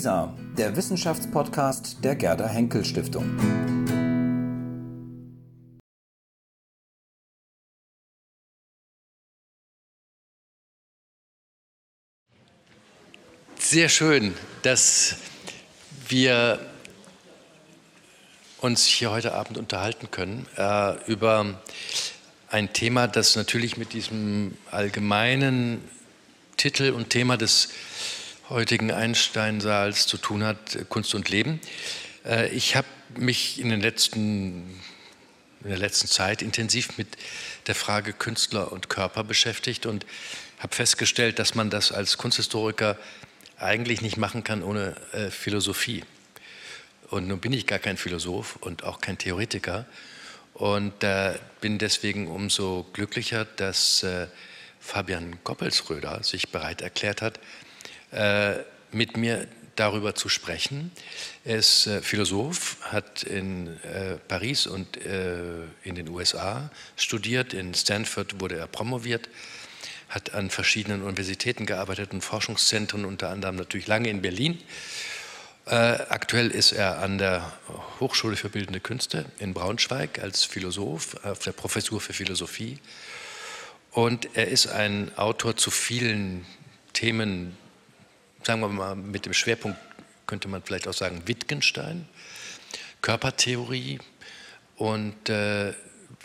WISA, der Wissenschaftspodcast der Gerda Henkel Stiftung. Sehr schön, dass wir uns hier heute Abend unterhalten können äh, über ein Thema, das natürlich mit diesem allgemeinen Titel und Thema des heutigen Einsteinsaals zu tun hat, Kunst und Leben. Äh, ich habe mich in, den letzten, in der letzten Zeit intensiv mit der Frage Künstler und Körper beschäftigt und habe festgestellt, dass man das als Kunsthistoriker eigentlich nicht machen kann ohne äh, Philosophie. Und nun bin ich gar kein Philosoph und auch kein Theoretiker und äh, bin deswegen umso glücklicher, dass äh, Fabian Goppelsröder sich bereit erklärt hat, mit mir darüber zu sprechen. Er ist äh, Philosoph, hat in äh, Paris und äh, in den USA studiert. In Stanford wurde er promoviert hat an verschiedenen Universitäten gearbeitet und Forschungszentren, unter anderem natürlich lange in Berlin. Äh, aktuell ist er an der Hochschule für Bildende Künste in Braunschweig als Philosoph auf der Professur für Philosophie. Und er ist ein Autor zu vielen Themen, sagen wir mal mit dem Schwerpunkt, könnte man vielleicht auch sagen, Wittgenstein, Körpertheorie und äh,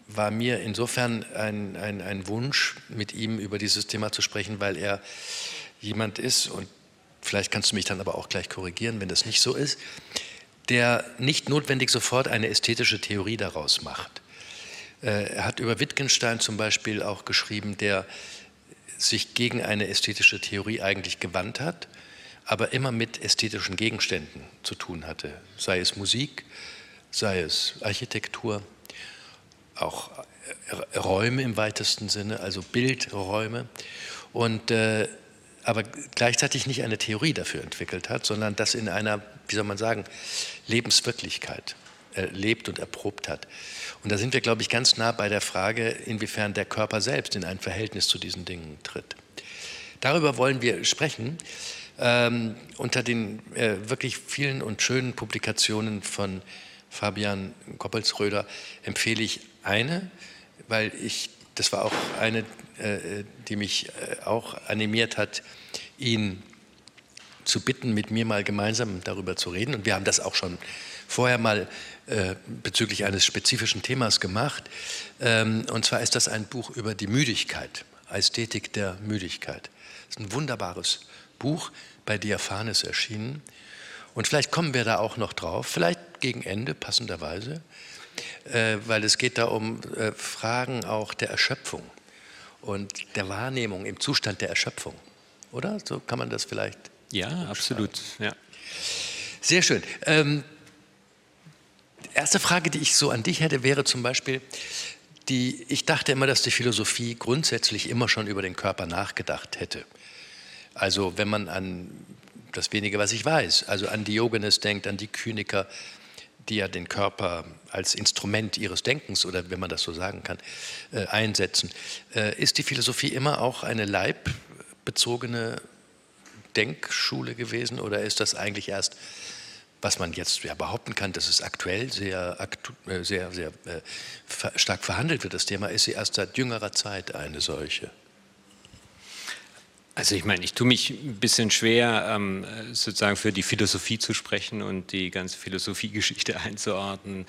war mir insofern ein, ein, ein Wunsch, mit ihm über dieses Thema zu sprechen, weil er jemand ist, und vielleicht kannst du mich dann aber auch gleich korrigieren, wenn das nicht so ist, der nicht notwendig sofort eine ästhetische Theorie daraus macht. Äh, er hat über Wittgenstein zum Beispiel auch geschrieben, der sich gegen eine ästhetische Theorie eigentlich gewandt hat, aber immer mit ästhetischen Gegenständen zu tun hatte, sei es Musik, sei es Architektur auch äh, Räume im weitesten Sinne, also Bildräume. Und, äh, aber gleichzeitig nicht eine Theorie dafür entwickelt hat, sondern das in einer, wie soll man sagen, Lebenswirklichkeit erlebt und erprobt hat. Und da sind wir, glaube ich, ganz nah bei der Frage, inwiefern der Körper selbst in ein Verhältnis zu diesen Dingen tritt. Darüber wollen wir sprechen. Ähm, unter den äh, wirklich vielen und schönen Publikationen von Fabian Koppelsröder empfehle ich eine, weil ich, das war auch eine, äh, die mich äh, auch animiert hat, ihn zu bitten, mit mir mal gemeinsam darüber zu reden. Und wir haben das auch schon vorher mal äh, bezüglich eines spezifischen Themas gemacht. Ähm, und zwar ist das ein Buch über die Müdigkeit, Ästhetik der Müdigkeit. Das ist ein wunderbares Buch, bei Diaphanes erschienen. Und vielleicht kommen wir da auch noch drauf, vielleicht gegen Ende passenderweise, äh, weil es geht da um äh, Fragen auch der Erschöpfung und der Wahrnehmung im Zustand der Erschöpfung. Oder? So kann man das vielleicht. Ja, absolut. Ja. Sehr schön. Ähm, erste Frage, die ich so an dich hätte, wäre zum Beispiel, die, ich dachte immer, dass die Philosophie grundsätzlich immer schon über den Körper nachgedacht hätte. Also wenn man an das wenige, was ich weiß, also an Diogenes denkt, an die Kyniker, die ja den Körper als Instrument ihres Denkens oder wenn man das so sagen kann, äh, einsetzen. Äh, ist die Philosophie immer auch eine leibbezogene Denkschule gewesen oder ist das eigentlich erst, was man jetzt ja behaupten kann, dass es aktuell sehr, aktu äh, sehr, sehr äh, stark verhandelt wird, das Thema, ist sie erst seit jüngerer Zeit eine solche? Also ich meine, ich tue mich ein bisschen schwer, ähm, sozusagen für die Philosophie zu sprechen und die ganze Philosophiegeschichte einzuordnen.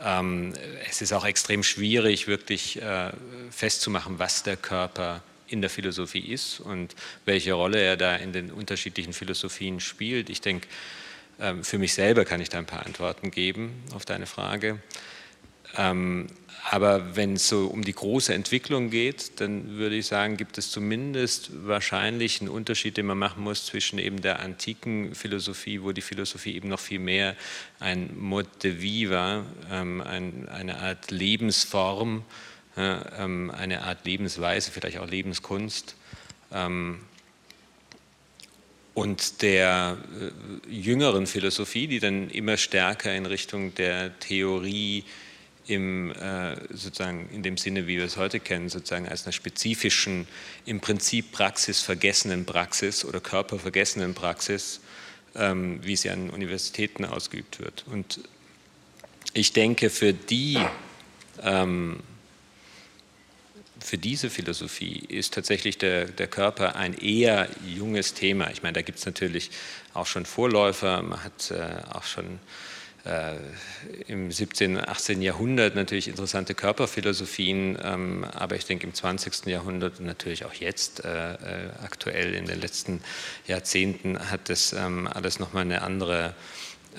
Ähm, es ist auch extrem schwierig, wirklich äh, festzumachen, was der Körper in der Philosophie ist und welche Rolle er da in den unterschiedlichen Philosophien spielt. Ich denke, für mich selber kann ich da ein paar Antworten geben auf deine Frage. Aber wenn es so um die große Entwicklung geht, dann würde ich sagen, gibt es zumindest wahrscheinlich einen Unterschied, den man machen muss zwischen eben der antiken Philosophie, wo die Philosophie eben noch viel mehr ein Mode de vie war, ähm, ein, eine Art Lebensform, ähm, eine Art Lebensweise, vielleicht auch Lebenskunst. Und der äh, jüngeren Philosophie, die dann immer stärker in Richtung der Theorie, im, äh, sozusagen in dem Sinne, wie wir es heute kennen, sozusagen als einer spezifischen, im Prinzip praxisvergessenen Praxis oder körpervergessenen Praxis ähm, wie sie an Universitäten ausgeübt wird. Und ich denke, für die ähm, für diese Philosophie ist tatsächlich der, der Körper ein eher junges Thema. Ich meine, da gibt es natürlich auch schon Vorläufer, man hat äh, auch schon äh, im 17., 18. Jahrhundert natürlich interessante Körperphilosophien, ähm, aber ich denke im 20. Jahrhundert und natürlich auch jetzt äh, äh, aktuell in den letzten Jahrzehnten hat das ähm, alles nochmal eine andere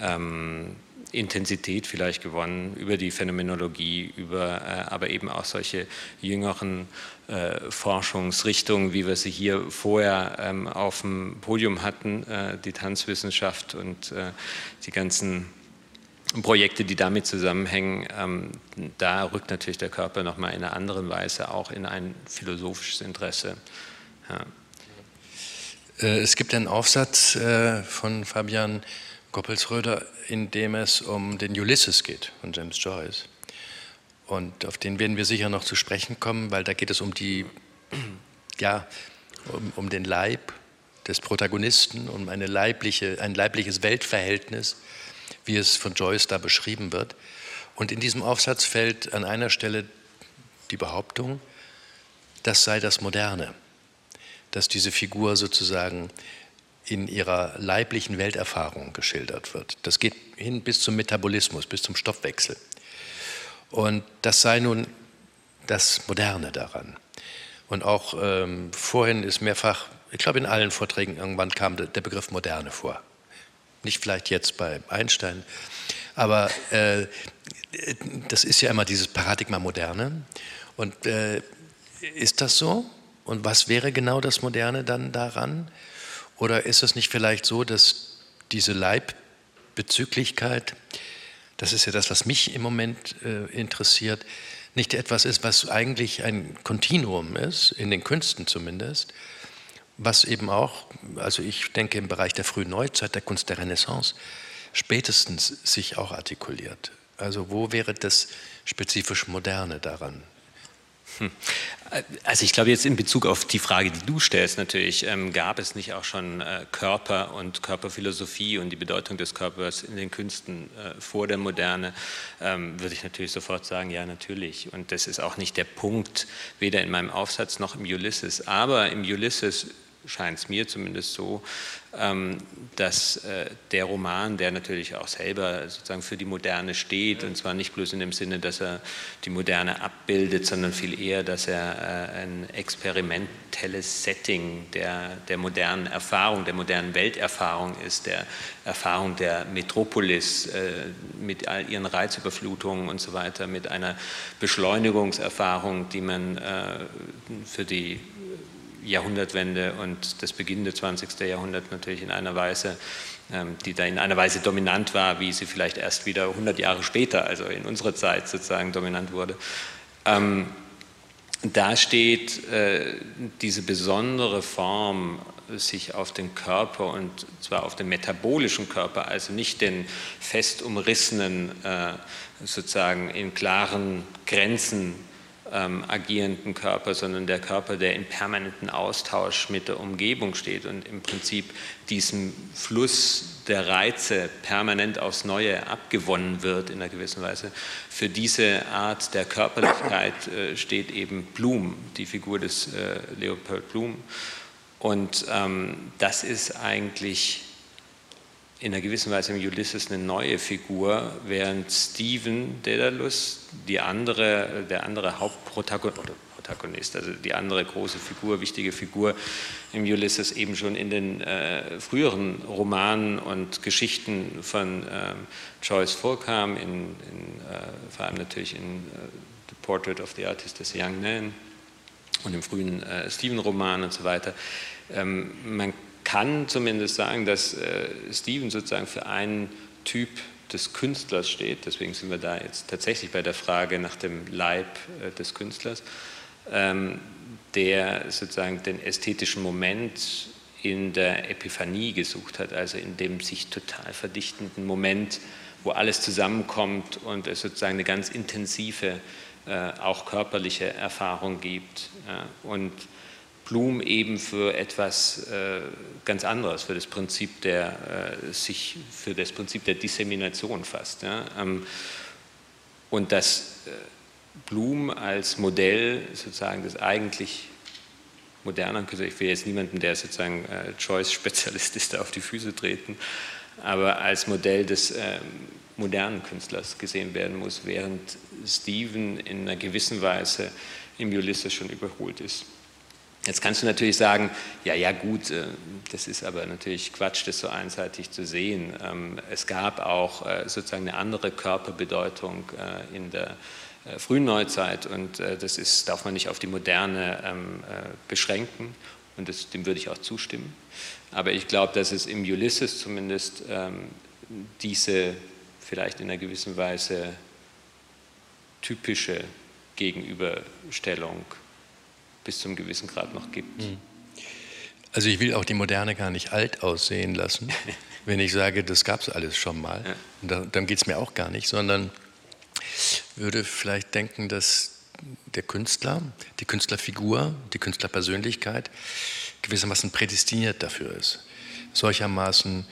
ähm, Intensität vielleicht gewonnen über die Phänomenologie, über äh, aber eben auch solche jüngeren äh, Forschungsrichtungen, wie wir sie hier vorher ähm, auf dem Podium hatten, äh, die Tanzwissenschaft und äh, die ganzen Projekte, die damit zusammenhängen, ähm, da rückt natürlich der Körper nochmal in einer anderen Weise auch in ein philosophisches Interesse. Ja. Äh, es gibt einen Aufsatz äh, von Fabian Goppelsröder, in dem es um den Ulysses geht von James Joyce. Und auf den werden wir sicher noch zu sprechen kommen, weil da geht es um die, ja, um, um den Leib des Protagonisten, um eine leibliche, ein leibliches Weltverhältnis, wie es von Joyce da beschrieben wird. Und in diesem Aufsatz fällt an einer Stelle die Behauptung, das sei das Moderne, dass diese Figur sozusagen in ihrer leiblichen Welterfahrung geschildert wird. Das geht hin bis zum Metabolismus, bis zum Stoffwechsel. Und das sei nun das Moderne daran. Und auch ähm, vorhin ist mehrfach, ich glaube in allen Vorträgen irgendwann kam der Begriff Moderne vor. Nicht vielleicht jetzt bei Einstein, aber äh, das ist ja immer dieses Paradigma Moderne. Und äh, ist das so? Und was wäre genau das Moderne dann daran? Oder ist es nicht vielleicht so, dass diese Leibbezüglichkeit, das ist ja das, was mich im Moment äh, interessiert, nicht etwas ist, was eigentlich ein Kontinuum ist, in den Künsten zumindest, was eben auch, also ich denke im Bereich der frühen Neuzeit, der Kunst der Renaissance, spätestens sich auch artikuliert. Also wo wäre das spezifisch Moderne daran? Hm. Also ich glaube jetzt in Bezug auf die Frage, die du stellst, natürlich ähm, gab es nicht auch schon äh, Körper und Körperphilosophie und die Bedeutung des Körpers in den Künsten äh, vor der Moderne, ähm, würde ich natürlich sofort sagen, ja natürlich. Und das ist auch nicht der Punkt, weder in meinem Aufsatz noch im Ulysses. Aber im Ulysses scheint es mir zumindest so, ähm, dass äh, der Roman, der natürlich auch selber sozusagen für die Moderne steht, und zwar nicht bloß in dem Sinne, dass er die Moderne abbildet, sondern viel eher, dass er äh, ein experimentelles Setting der, der modernen Erfahrung, der modernen Welterfahrung ist, der Erfahrung der Metropolis äh, mit all ihren Reizüberflutungen und so weiter, mit einer Beschleunigungserfahrung, die man für die Jahrhundertwende und das Beginn des 20. Jahrhunderts natürlich in einer Weise, ähm, die da in einer Weise dominant war, wie sie vielleicht erst wieder 100 Jahre später, also in unserer Zeit sozusagen dominant wurde. Ähm, da steht äh, diese besondere Form, sich auf den Körper und zwar auf den metabolischen Körper, also nicht den fest umrissenen, äh, sozusagen in klaren Grenzen ähm, agierenden Körper, sondern der Körper, der in permanenten Austausch mit der Umgebung steht und im Prinzip diesem Fluss der Reize permanent aufs Neue abgewonnen wird in einer gewissen Weise. Für diese Art der Körperlichkeit äh, steht eben Blum, die Figur des äh, Leopold Blum. Und ähm, das ist eigentlich in einer gewissen Weise im Ulysses eine neue Figur, während Stephen Daedalus, die andere, der andere Hauptprotagonist, also die andere große Figur, wichtige Figur im Ulysses eben schon in den äh, früheren Romanen und Geschichten von ähm, Joyce vorkam, in, in, äh, vor allem natürlich in äh, The Portrait of the Artist des Young Man und im frühen äh, Stephen-Roman und so weiter. Ähm, man kann zumindest sagen, dass äh, Steven sozusagen für einen Typ des Künstlers steht. Deswegen sind wir da jetzt tatsächlich bei der Frage nach dem Leib äh, des Künstlers, ähm, der sozusagen den ästhetischen Moment in der Epiphanie gesucht hat, also in dem sich total verdichtenden Moment, wo alles zusammenkommt und es sozusagen eine ganz intensive, äh, auch körperliche Erfahrung gibt. Ja. Und Blum eben für etwas äh, ganz anderes, für das Prinzip der äh, sich für das Prinzip der Dissemination fasst. Ja? Ähm, und dass äh, Blum als Modell sozusagen des eigentlich modernen Künstlers, ich will jetzt niemanden, der sozusagen äh, Choice-Spezialist ist, da auf die Füße treten, aber als Modell des ähm, modernen Künstlers gesehen werden muss, während Stephen in einer gewissen Weise im Ulysses schon überholt ist. Jetzt kannst du natürlich sagen, ja, ja gut, äh, das ist aber natürlich Quatsch, das so einseitig zu sehen. Ähm, es gab auch äh, sozusagen eine andere Körperbedeutung äh, in der frühen Neuzeit und das ist, darf man nicht auf die Moderne ähm, beschränken und das, dem würde ich auch zustimmen. Aber ich glaube, dass es im Ulysses zumindest ähm, diese vielleicht in einer gewissen Weise typische Gegenüberstellung bis zum gewissen Grad noch gibt. Hm. Also ich will auch die Moderne gar nicht alt aussehen lassen, wenn ich sage, das gab es alles schon mal. Ja. Da, dann geht es mir auch gar nicht, sondern würde vielleicht denken, dass der Künstler, die Künstlerfigur, die Künstlerpersönlichkeit gewissermaßen prädestiniert dafür ist. Solchermaßen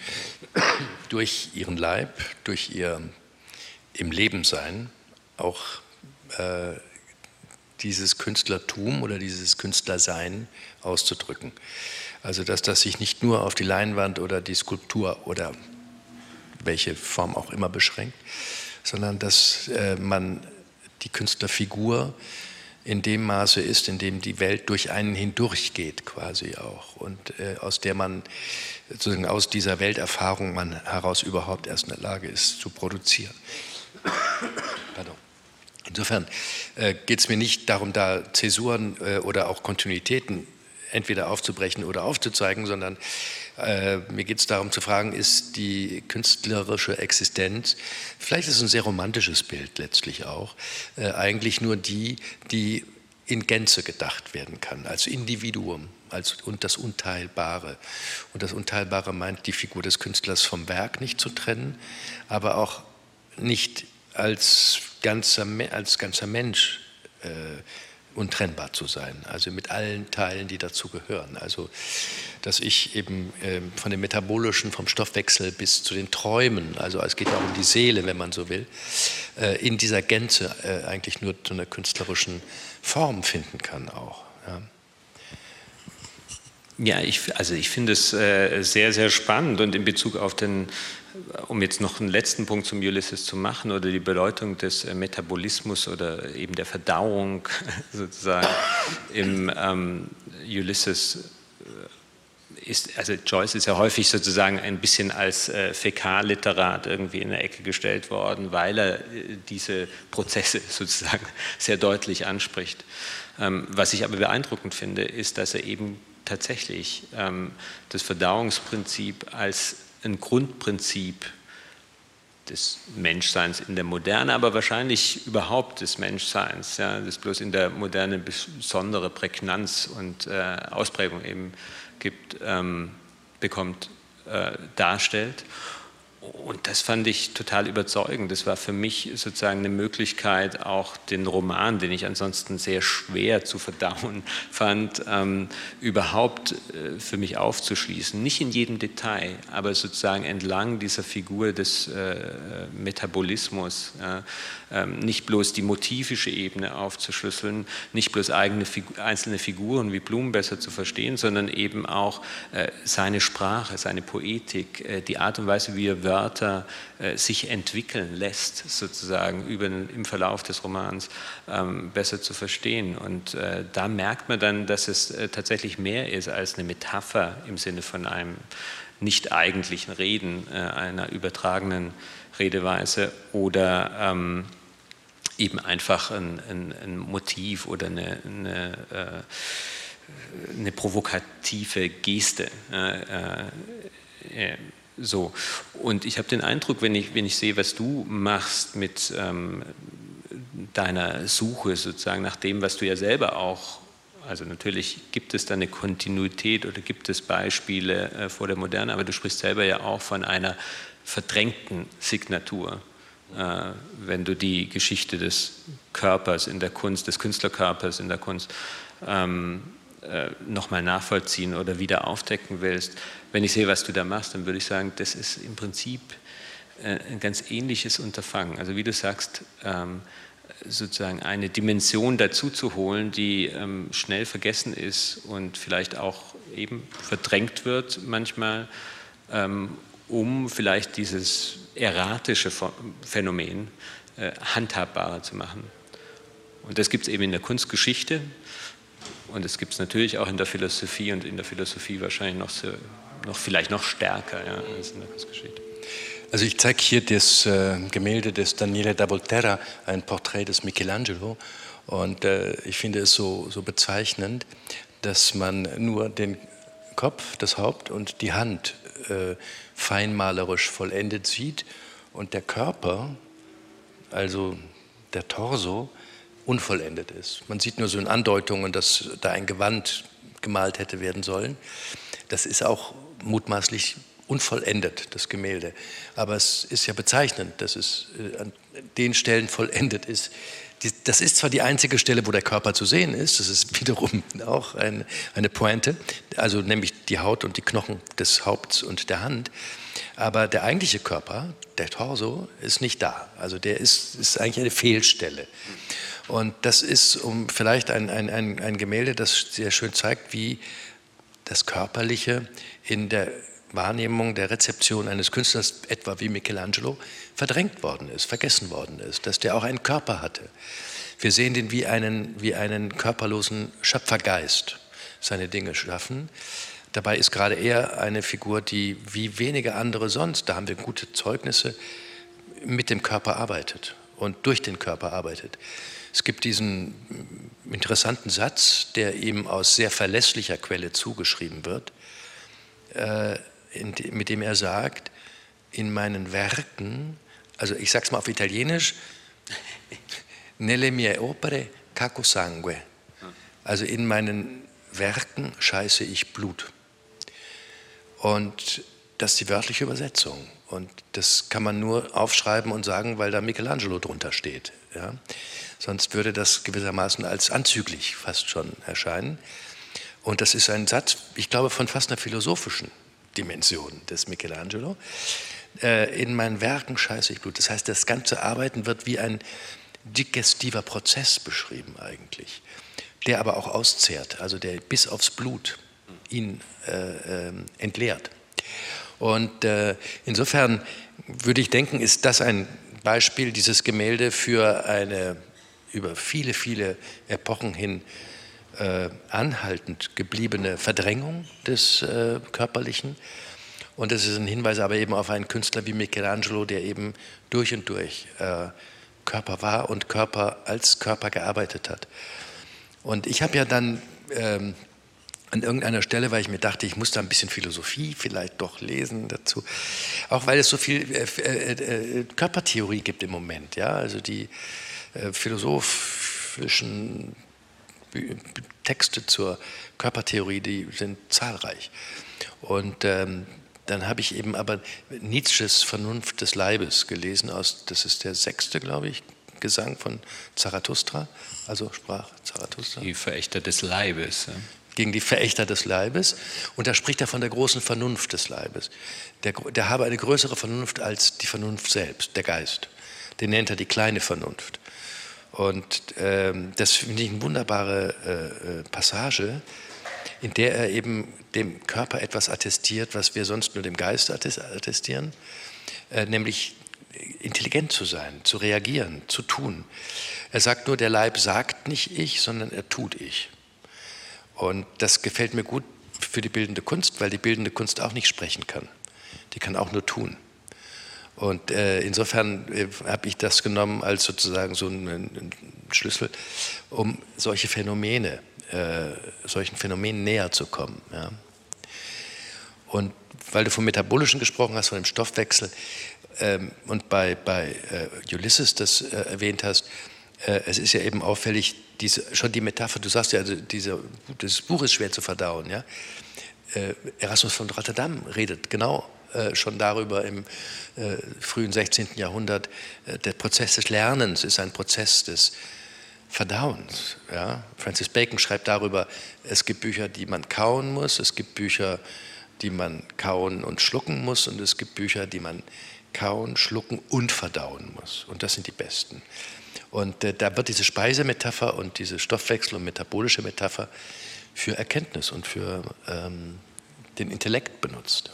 durch ihren Leib, durch ihr im Leben sein auch äh, dieses Künstlertum oder dieses Künstlersein auszudrücken. Also dass das sich nicht nur auf die Leinwand oder die Skulptur oder welche Form auch immer beschränkt, sondern dass äh, man die Künstlerfigur in dem Maße ist, in dem die Welt durch einen hindurchgeht quasi auch und äh, aus der man sozusagen aus dieser Welterfahrung man heraus überhaupt erst in der Lage ist zu produzieren. Insofern äh, geht es mir nicht darum, da Zäsuren äh, oder auch Kontinuitäten entweder aufzubrechen oder aufzuzeigen, sondern äh, mir geht es darum zu fragen, ist die künstlerische Existenz, vielleicht ist es ein sehr romantisches Bild letztlich auch, eigentlich nur die, die in Gänze gedacht werden kann, als Individuum als, und das Unteilbare. Und das Unteilbare meint, die Figur des Künstlers vom Werk nicht zu trennen, aber auch nicht als ganzer, als ganzer Mensch äh, untrennbar zu sein, also mit allen Teilen, die dazu gehören. Also, dass ich eben äh, von dem Metabolischen, vom Stoffwechsel bis zu den Träumen, also es geht ja auch um die Seele, wenn man so will, äh, in dieser Gänze äh, eigentlich nur zu einer künstlerischen Form finden kann auch. Ja. Ja, ich, also ich finde es äh, sehr, sehr spannend und in Bezug auf den um jetzt noch einen letzten Punkt zum Ulysses zu machen oder die Bedeutung des äh, Metabolismus oder eben der Verdauung sozusagen im ähm, Ulysses äh, ist, also Joyce ist ja häufig sozusagen ein bisschen als äh, Fäkalliterat irgendwie in der Ecke gestellt worden, weil er äh, diese Prozesse sozusagen sehr deutlich anspricht. Ähm, was ich aber beeindruckend finde, ist, dass er eben tatsächlich ähm, das Verdauungsprinzip als ein Grundprinzip des Menschseins in der Moderne, aber wahrscheinlich überhaupt des Menschseins, ja, das bloß in der Moderne besondere Prägnanz und äh, Ausprägung eben gibt, ähm, bekommt, äh, darstellt. Und das fand ich total überzeugend. Das war für mich sozusagen eine Möglichkeit, auch den Roman, den ich ansonsten sehr schwer zu verdauen fand, ähm, überhaupt äh, für mich aufzuschließen. Nicht in jedem Detail, aber sozusagen entlang dieser Figur des äh, Metabolismus. Ähm, nicht bloß die motivische Ebene aufzuschlüsseln, nicht bloß eigene, einzelne Figuren wie Blumen besser zu verstehen, sondern eben auch äh, seine Sprache, seine Poetik, äh, die Art und Weise, wie er Wörter äh, sich entwickeln lässt, sozusagen über, im Verlauf des Romans ähm, besser zu verstehen. Und da merkt man dann, dass es tatsächlich mehr ist als eine Metapher im Sinne von einem nicht eigentlichen Reden, einer übertragenen Redeweise oder ähm, eben einfach ein, ein, ein Motiv oder eine, eine, äh, eine provokative Geste. Äh, äh, so. Und ich habe den Eindruck, wenn ich, wenn ich sehe, was du machst mit ähm, deiner Suche sozusagen nach dem, was du ja selber auch, also natürlich gibt es da eine Kontinuität oder gibt es Beispiele äh, vor der Moderne, aber du sprichst selber ja auch von einer verdrängten Signatur. Äh, wenn du die Geschichte des Körpers in der Kunst, des Künstlerkörpers in der Kunst ähm, äh, nochmal nachvollziehen oder wieder aufdecken willst. Wenn ich sehe, was du da machst, dann würde ich sagen, das ist im Prinzip äh, ein ganz ähnliches Unterfangen. Also wie du sagst, ähm, sozusagen eine Dimension dazu zu holen, die ähm, schnell vergessen ist und vielleicht auch eben verdrängt wird manchmal, ähm, um vielleicht dieses erratische Phänomen äh, handhabbarer zu machen. Und das gibt es eben in der Kunstgeschichte und es gibt es natürlich auch in der Philosophie und in der Philosophie wahrscheinlich noch, noch vielleicht noch stärker ja, als in der Kunstgeschichte. Also ich zeige hier das äh, Gemälde des Daniele da Volterra, ein Porträt des Michelangelo. Und äh, ich finde es so, so bezeichnend, dass man nur den Kopf, das Haupt und die Hand äh, feinmalerisch vollendet sieht und der Körper, also der Torso, unvollendet ist. Man sieht nur so in Andeutungen, dass da ein Gewand gemalt hätte werden sollen. Das ist auch mutmaßlich unvollendet, das Gemälde. Aber es ist ja bezeichnend, dass es äh, an den Stellen vollendet ist. Das ist zwar die einzige Stelle, wo der Körper zu sehen ist, das ist wiederum auch eine, Pointe, also nämlich die Haut und die Knochen des Haupts und der Hand. Aber der eigentliche Körper, der Torso, ist nicht da. Also der ist, ist eigentlich eine Fehlstelle. Und das ist um vielleicht ein, ein, ein Gemälde, das sehr schön zeigt, wie das Körperliche in der Wahrnehmung der Rezeption eines Künstlers, etwa wie Michelangelo, verdrängt worden ist, vergessen worden ist, dass der auch einen Körper hatte. Wir sehen den wie einen, wie einen körperlosen Schöpfergeist seine Dinge schaffen. Dabei ist gerade er eine Figur, die wie wenige andere sonst, da haben wir gute Zeugnisse, mit dem Körper arbeitet und durch den Körper arbeitet. Es gibt diesen interessanten Satz, der ihm aus sehr verlässlicher Quelle zugeschrieben wird. Äh, mit dem er sagt, in meinen Werken, also ich sage es mal auf Italienisch, nelle mie opere caco sangue. Also in meinen Werken scheiße ich Blut. Und das ist die wörtliche Übersetzung. Und das kann man nur aufschreiben und sagen, weil da Michelangelo drunter steht. Ja? Sonst würde das gewissermaßen als anzüglich fast schon erscheinen. Und das ist ein Satz, ich glaube, von fast einer philosophischen Dimension des Michelangelo. Äh, in meinen Werken scheiße ich Blut. Das heißt, das ganze Arbeiten wird wie ein digestiver Prozess beschrieben eigentlich, der aber auch auszehrt, also der bis aufs Blut ihn äh, äh, entleert. Und äh, insofern würde ich denken, ist das ein Beispiel, dieses Gemälde für eine über viele, viele Epochen hin äh, anhaltend gebliebene Verdrängung des äh, Körperlichen. Und es ist ein Hinweis aber eben auf einen Künstler wie Michelangelo, der eben durch und durch äh, Körper war und Körper als Körper gearbeitet hat. Und ich habe ja dann ähm, an irgendeiner Stelle, weil ich mir dachte, ich muss da ein bisschen Philosophie vielleicht doch lesen dazu, auch weil es so viel äh, äh, äh Körpertheorie gibt im Moment, ja, also die äh, philosophischen Texte zur Körpertheorie, die sind zahlreich. Und ähm, dann habe ich eben aber Nietzsches Vernunft des Leibes gelesen, aus, das ist der sechste, glaube ich, Gesang von Zarathustra, also sprach Zarathustra. Die Verächter des Leibes. Ja. Gegen die Verächter des Leibes. Und da spricht er von der großen Vernunft des Leibes. Der, der habe eine größere Vernunft als die Vernunft selbst, der Geist. Den nennt er die kleine Vernunft. Und ähm, das finde ich eine wunderbare äh, äh, Passage, in der er eben dem Körper etwas attestiert, was wir sonst nur dem Geist attestieren, äh, nämlich intelligent zu sein, zu reagieren, zu tun. Er sagt nur, der Leib sagt nicht ich, sondern er tut ich. Und das gefällt mir gut für die bildende Kunst, weil die bildende Kunst auch nicht sprechen kann. Die kann auch nur tun. Und äh, insofern äh, habe ich das genommen als sozusagen so einen, Schlüssel, um solche Phänomene, äh, solchen Phänomenen näher zu kommen. Ja. Und weil du vom Metabolischen gesprochen hast, von dem Stoffwechsel, ähm, und bei, bei äh, Ulysses das äh, erwähnt hast, es ist ja eben auffällig, diese, schon die Metapher, du sagst ja, also diese, das Buch ist schwer zu verdauen. Ja? Erasmus von Rotterdam redet genau äh, schon darüber im äh, frühen 16. Jahrhundert, äh, der Prozess des Lernens ist ein Prozess des Verdauens. Ja? Francis Bacon schreibt darüber, es gibt Bücher, die man kauen muss, es gibt Bücher, die man kauen und schlucken muss und es gibt Bücher, die man kauen, schlucken und verdauen muss. Und das sind die besten. Und äh, da wird diese Speisemetapher und diese Stoffwechsel- und metabolische Metapher für Erkenntnis und für ähm, den Intellekt benutzt.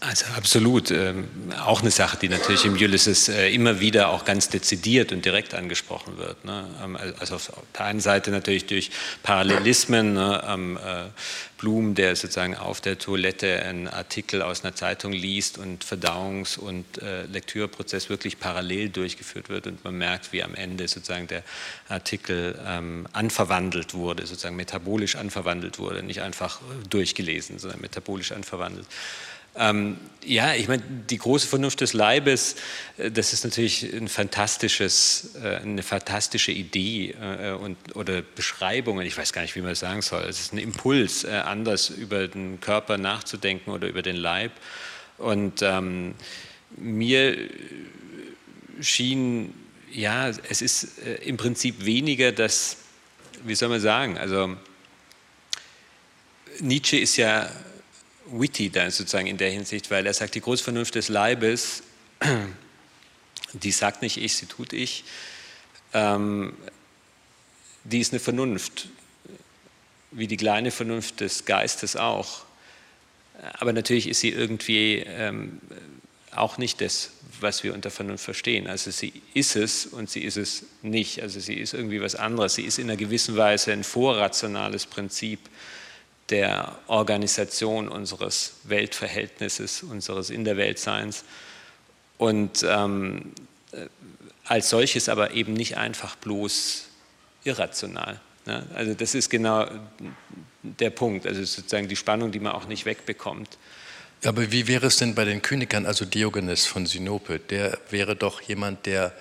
Also absolut. Ähm, auch eine Sache, die natürlich im Ulysses äh, immer wieder auch ganz dezidiert und direkt angesprochen wird. Ne? Ähm, also auf der einen Seite natürlich durch Parallelismen. Ne? Ähm, äh, Blum, der sozusagen auf der Toilette einen Artikel aus einer Zeitung liest und Verdauungs- und äh, Lektüreprozess wirklich parallel durchgeführt wird und man merkt, wie am Ende sozusagen der Artikel ähm, anverwandelt wurde, sozusagen metabolisch anverwandelt wurde, nicht einfach durchgelesen, sondern metabolisch anverwandelt. Ähm, ja, ich meine, die große Vernunft des Leibes, äh, das ist natürlich ein fantastisches, äh, eine fantastische Idee äh, und, oder Beschreibung, ich weiß gar nicht, wie man es sagen soll. Es ist ein Impuls, anders über den Körper nachzudenken oder über den Leib. Und ähm, mir schien, ja, es ist im Prinzip weniger das, wie soll man sagen, also Nietzsche ist ja witty da sozusagen in der Hinsicht, weil er sagt, die Großvernunft des Leibes, die sagt nicht ich, sie tut ich, ähm, die ist eine Vernunft, wie die kleine Vernunft des Geistes auch. Aber natürlich ist sie irgendwie ähm, auch nicht das, was wir unter Vernunft verstehen. Also sie ist es und sie ist es nicht. Also sie ist irgendwie was anderes. Sie ist in einer gewissen Weise ein vorrationales Prinzip der Organisation unseres Weltverhältnisses, unseres In der Weltseins. Und ähm, als solches aber eben nicht einfach bloß irrational. Ne? Also das ist genau der Punkt, also sozusagen die Spannung, die man auch nicht wegbekommt. Aber wie wäre es denn bei den Kynikern, also Diogenes von Sinope? Der wäre doch jemand, der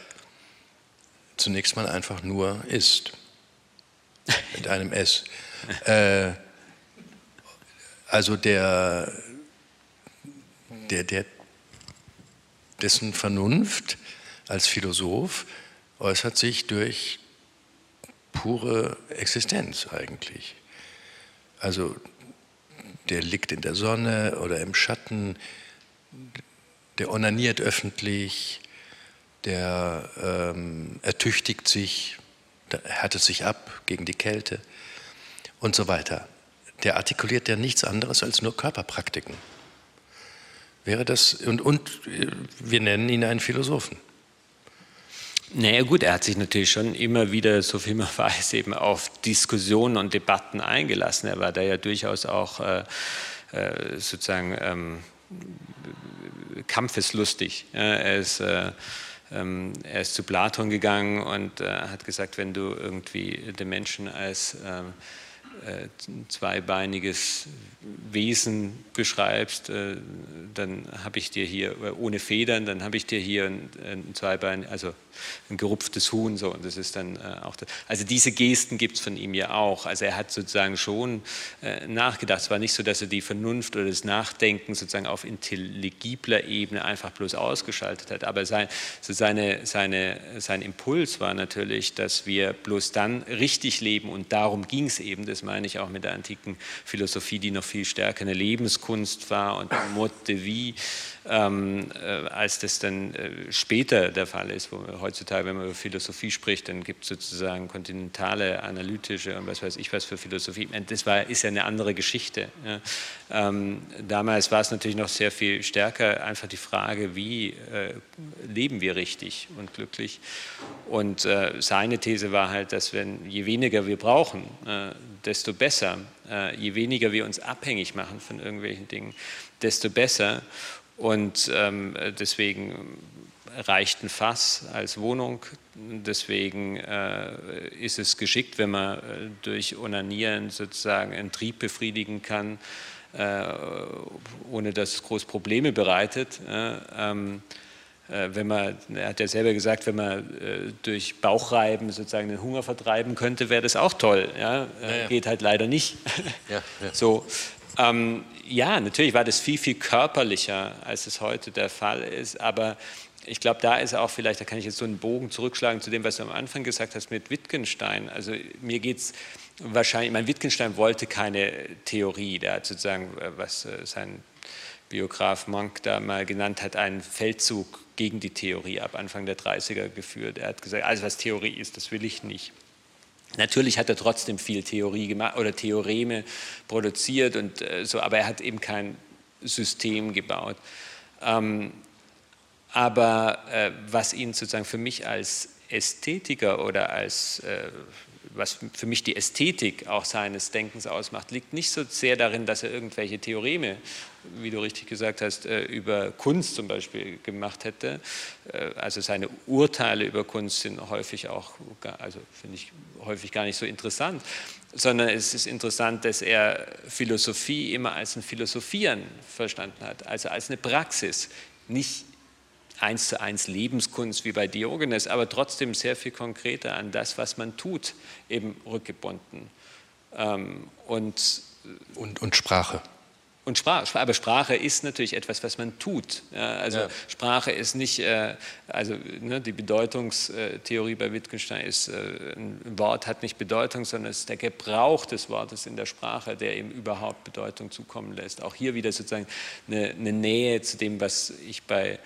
zunächst mal einfach nur ist. Mit einem S. äh, also der, der, der, dessen Vernunft als Philosoph äußert sich durch pure Existenz eigentlich. Also der liegt in der Sonne oder im Schatten, der onaniert öffentlich, der ähm, ertüchtigt sich, der härtet sich ab gegen die Kälte und so weiter der artikuliert ja nichts anderes als nur Körperpraktiken. Wäre das, und, und wir nennen ihn einen Philosophen. Naja gut, er hat sich natürlich schon immer wieder, so viel man weiß, eben auf Diskussionen und Debatten eingelassen. Er war da ja durchaus auch äh, äh sozusagen ähm, kampfeslustig. Er, ist, äh, ähm, er ist zu Platon gegangen und äh, hat gesagt, wenn du irgendwie den Menschen als ähm, äh, zweibeiniges Wesen beschreibst, äh, dann habe ich dir hier, äh, ohne Federn, dann habe ich dir hier ein, ein Zweibein, also ein gerupftes Huhn, so, und das ist dann auch, das. also diese Gesten gibt es von ihm ja auch, also er hat sozusagen schon nachgedacht, es war nicht so, dass er die Vernunft oder das Nachdenken sozusagen auf intelligibler Ebene einfach bloß ausgeschaltet hat, aber sein, so seine, seine, sein Impuls war natürlich, dass wir bloß dann richtig leben und darum ging es eben, das meine ich auch mit der antiken Philosophie, die noch viel stärker eine Lebenskunst war und Mode de vie, ähm, äh, als das dann äh, später der Fall ist. Wo heutzutage, wenn man über Philosophie spricht, dann gibt es sozusagen kontinentale, analytische und was weiß ich was für Philosophie. Das war, ist ja eine andere Geschichte. Ja. Ähm, damals war es natürlich noch sehr viel stärker einfach die Frage, wie äh, leben wir richtig und glücklich. Und äh, seine These war halt, dass wenn je weniger wir brauchen, desto besser. Je weniger wir uns abhängig machen von irgendwelchen Dingen, desto besser. Und ähm, deswegen reicht ein Fass als Wohnung. Deswegen äh, ist es geschickt, wenn man äh, durch Onanieren sozusagen einen Trieb befriedigen kann, äh, ohne dass es groß Probleme bereitet. Ähm, äh, wenn man, er hat ja selber gesagt, wenn man äh, durch Bauchreiben sozusagen den Hunger vertreiben könnte, wäre das auch toll. Ja? Ja, ja. Geht halt leider nicht. So, Ähm, ja, natürlich war das viel, viel körperlicher, als es heute der Fall ist, aber ich glaube, da ist auch vielleicht, da kann ich jetzt so einen Bogen zurückschlagen zu dem, was du am Anfang gesagt hast mit Wittgenstein. Also mir geht es wahrscheinlich, mein Wittgenstein wollte keine Theorie, der hat sozusagen, äh, was äh, sein Biograf Monk da mal genannt hat, einen Feldzug gegen die Theorie ab Anfang der 30er geführt. Er hat gesagt, alles was Theorie ist, das will ich nicht. Natürlich hat er trotzdem viel Theorie gemacht oder Theoreme produziert und äh, so, aber er hat eben kein System gebaut. Ähm, aber äh, was ihn sozusagen für mich als Ästhetiker oder als äh, was für mich die Ästhetik auch seines Denkens ausmacht, liegt nicht so sehr darin, dass er irgendwelche Theoreme, wie du richtig gesagt hast, äh, über Kunst zum Beispiel gemacht hätte. Äh, also seine Urteile über Kunst sind häufig auch, also finde ich häufig gar nicht so interessant, sondern es ist interessant, dass er Philosophie immer als ein Philosophieren verstanden hat, also als eine Praxis, nicht eins zu eins Lebenskunst wie bei Diogenes, aber trotzdem sehr viel konkreter an das, was man tut, eben rückgebunden. Ähm, und, und, und Sprache. Und Sprache, aber Sprache ist natürlich etwas, was man tut. Ja, also ja. Sprache ist nicht, äh, also ne, die Bedeutungstheorie bei Wittgenstein ist, äh, ein Wort hat nicht Bedeutung, sondern es ist der Gebrauch des Wortes in der Sprache, der ihm überhaupt Bedeutung zukommen lässt. Auch hier wieder sozusagen eine, eine Nähe zu dem, was ich bei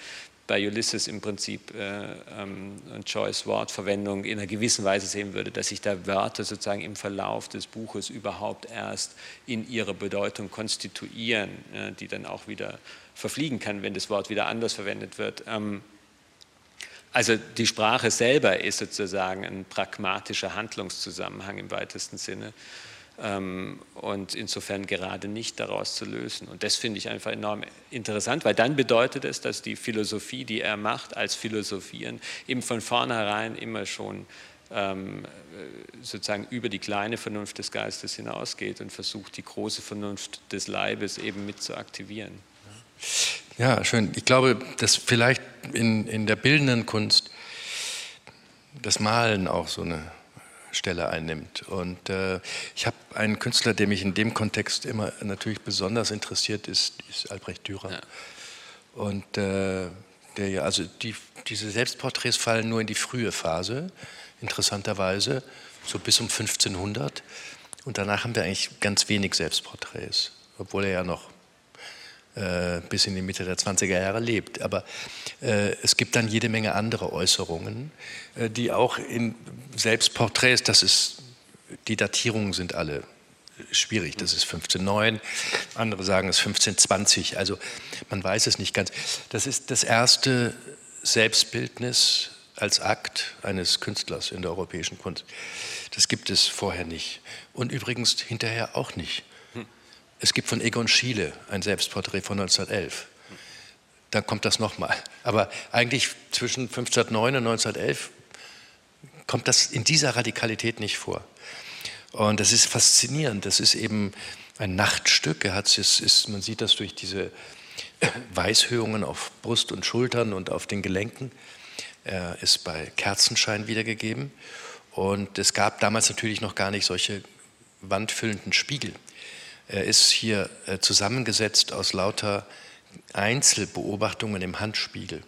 bei Ulysses im Prinzip äh, ähm, Joyce Wortverwendung in einer gewissen Weise sehen würde, dass sich da Wörter sozusagen im Verlauf des Buches überhaupt erst in ihrer Bedeutung konstituieren, äh, die dann auch wieder verfliegen kann, wenn das Wort wieder anders verwendet wird. Ähm, also die Sprache selber ist sozusagen ein pragmatischer Handlungszusammenhang im weitesten Sinne. Ähm, und insofern gerade nicht daraus zu lösen. Und das finde ich einfach enorm interessant, weil dann bedeutet es, dass die Philosophie, die er macht als Philosophieren, eben von vornherein immer schon ähm, sozusagen über die kleine Vernunft des Geistes hinausgeht und versucht, die große Vernunft des Leibes eben mit zu aktivieren. Ja, schön. Ich glaube, dass vielleicht in, in der bildenden Kunst das Malen auch so eine Stelle einnimmt. Und äh, ich habe einen Künstler, der mich in dem Kontext immer natürlich besonders interessiert, ist, ist Albrecht Dürer. Ja. Und äh, der ja, also die, diese Selbstporträts fallen nur in die frühe Phase, interessanterweise, so bis um 1500. Und danach haben wir eigentlich ganz wenig Selbstporträts, obwohl er ja noch bis in die Mitte der 20er Jahre lebt. Aber äh, es gibt dann jede Menge andere Äußerungen, äh, die auch in Selbstporträts, das ist, die Datierungen sind alle schwierig, das ist 1509, andere sagen es ist 1520, also man weiß es nicht ganz. Das ist das erste Selbstbildnis als Akt eines Künstlers in der europäischen Kunst. Das gibt es vorher nicht und übrigens hinterher auch nicht. Es gibt von Egon Schiele ein Selbstporträt von 1911. Da kommt das nochmal. Aber eigentlich zwischen 1509 und 1911 kommt das in dieser Radikalität nicht vor. Und das ist faszinierend. Das ist eben ein Nachtstück. Er hat es, ist, man sieht das durch diese Weißhöhungen auf Brust und Schultern und auf den Gelenken. Er ist bei Kerzenschein wiedergegeben. Und es gab damals natürlich noch gar nicht solche wandfüllenden Spiegel. Er ist hier äh, zusammengesetzt aus lauter Einzelbeobachtungen im Handspiegel.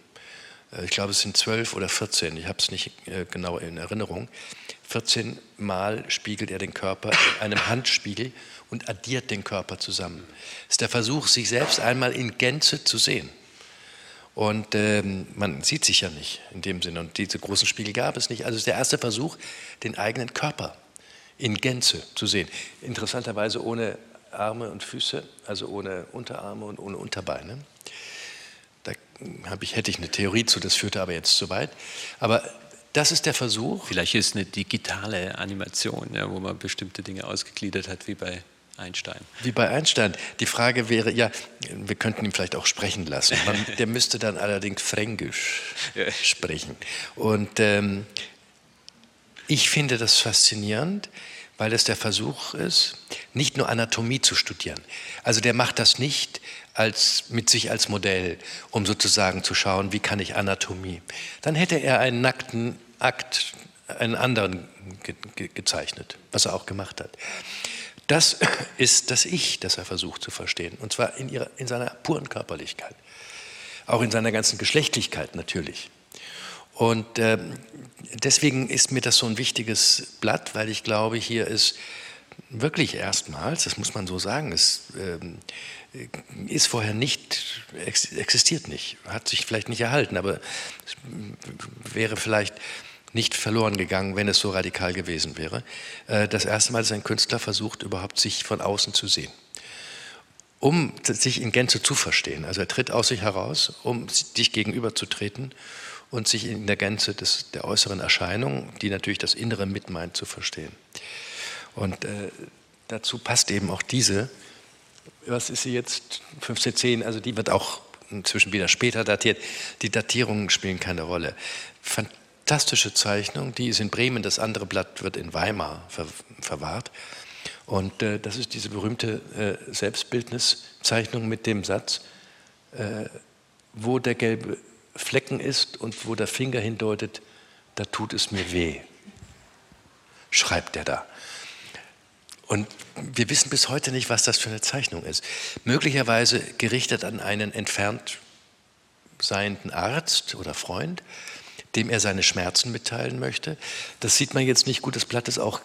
Äh, ich glaube, es sind zwölf oder vierzehn, ich habe es nicht äh, genau in Erinnerung. 14 Mal spiegelt er den Körper in einem Handspiegel und addiert den Körper zusammen. Es ist der Versuch, sich selbst einmal in Gänze zu sehen. Und ähm, man sieht sich ja nicht in dem Sinne. Und diese großen Spiegel gab es nicht. Also es ist der erste Versuch, den eigenen Körper in Gänze zu sehen. Interessanterweise ohne Arme und Füße, also ohne Unterarme und ohne Unterbeine. Da ich, hätte ich eine Theorie zu, das führte aber jetzt zu weit. Aber das ist der Versuch. Vielleicht ist es eine digitale Animation, ja, wo man bestimmte Dinge ausgegliedert hat, wie bei Einstein. Wie bei Einstein. Die Frage wäre, ja, wir könnten ihn vielleicht auch sprechen lassen. Man, der müsste dann allerdings Fränkisch sprechen. Und ähm, ich finde das faszinierend, weil es der Versuch ist, nicht nur Anatomie zu studieren. Also der macht das nicht als, mit sich als Modell, um sozusagen zu schauen, wie kann ich Anatomie. Dann hätte er einen nackten Akt, einen anderen ge ge gezeichnet, was er auch gemacht hat. Das ist das Ich, das er versucht zu verstehen. Und zwar in, ihrer, in seiner puren Körperlichkeit. Auch in seiner ganzen Geschlechtlichkeit natürlich. Und äh, deswegen ist mir das so ein wichtiges Blatt, weil ich glaube, hier ist wirklich erstmals, das muss man so sagen, es äh, ist vorher nicht, existiert nicht, hat sich vielleicht nicht erhalten, aber wäre vielleicht nicht verloren gegangen, wenn es so radikal gewesen wäre. Äh, das erste Mal, dass ein Künstler versucht, überhaupt sich von außen zu sehen, um sich in Gänze zu verstehen. Also er tritt aus sich heraus, um dich gegenüberzutreten und sich in der Gänze des, der äußeren Erscheinung, die natürlich das Innere mitmeint, zu verstehen. Und äh, dazu passt eben auch diese, was ist sie jetzt, 1510, also die wird auch inzwischen wieder später datiert. Die Datierungen spielen keine Rolle fantastische Zeichnung, die ist in Bremen, das andere Blatt wird in Weimar ver verwahrt. Und äh, das ist diese berühmte äh, Selbstbildniszeichnung mit dem Satz, äh, wo der gelbe Flecken ist und wo der Finger hindeutet, da tut es mir weh. Schreibt er da. Und wir wissen bis heute nicht, was das für eine Zeichnung ist. Möglicherweise gerichtet an einen entfernt seienden Arzt oder Freund, dem er seine Schmerzen mitteilen möchte. Das sieht man jetzt nicht gut, das Blatt ist auch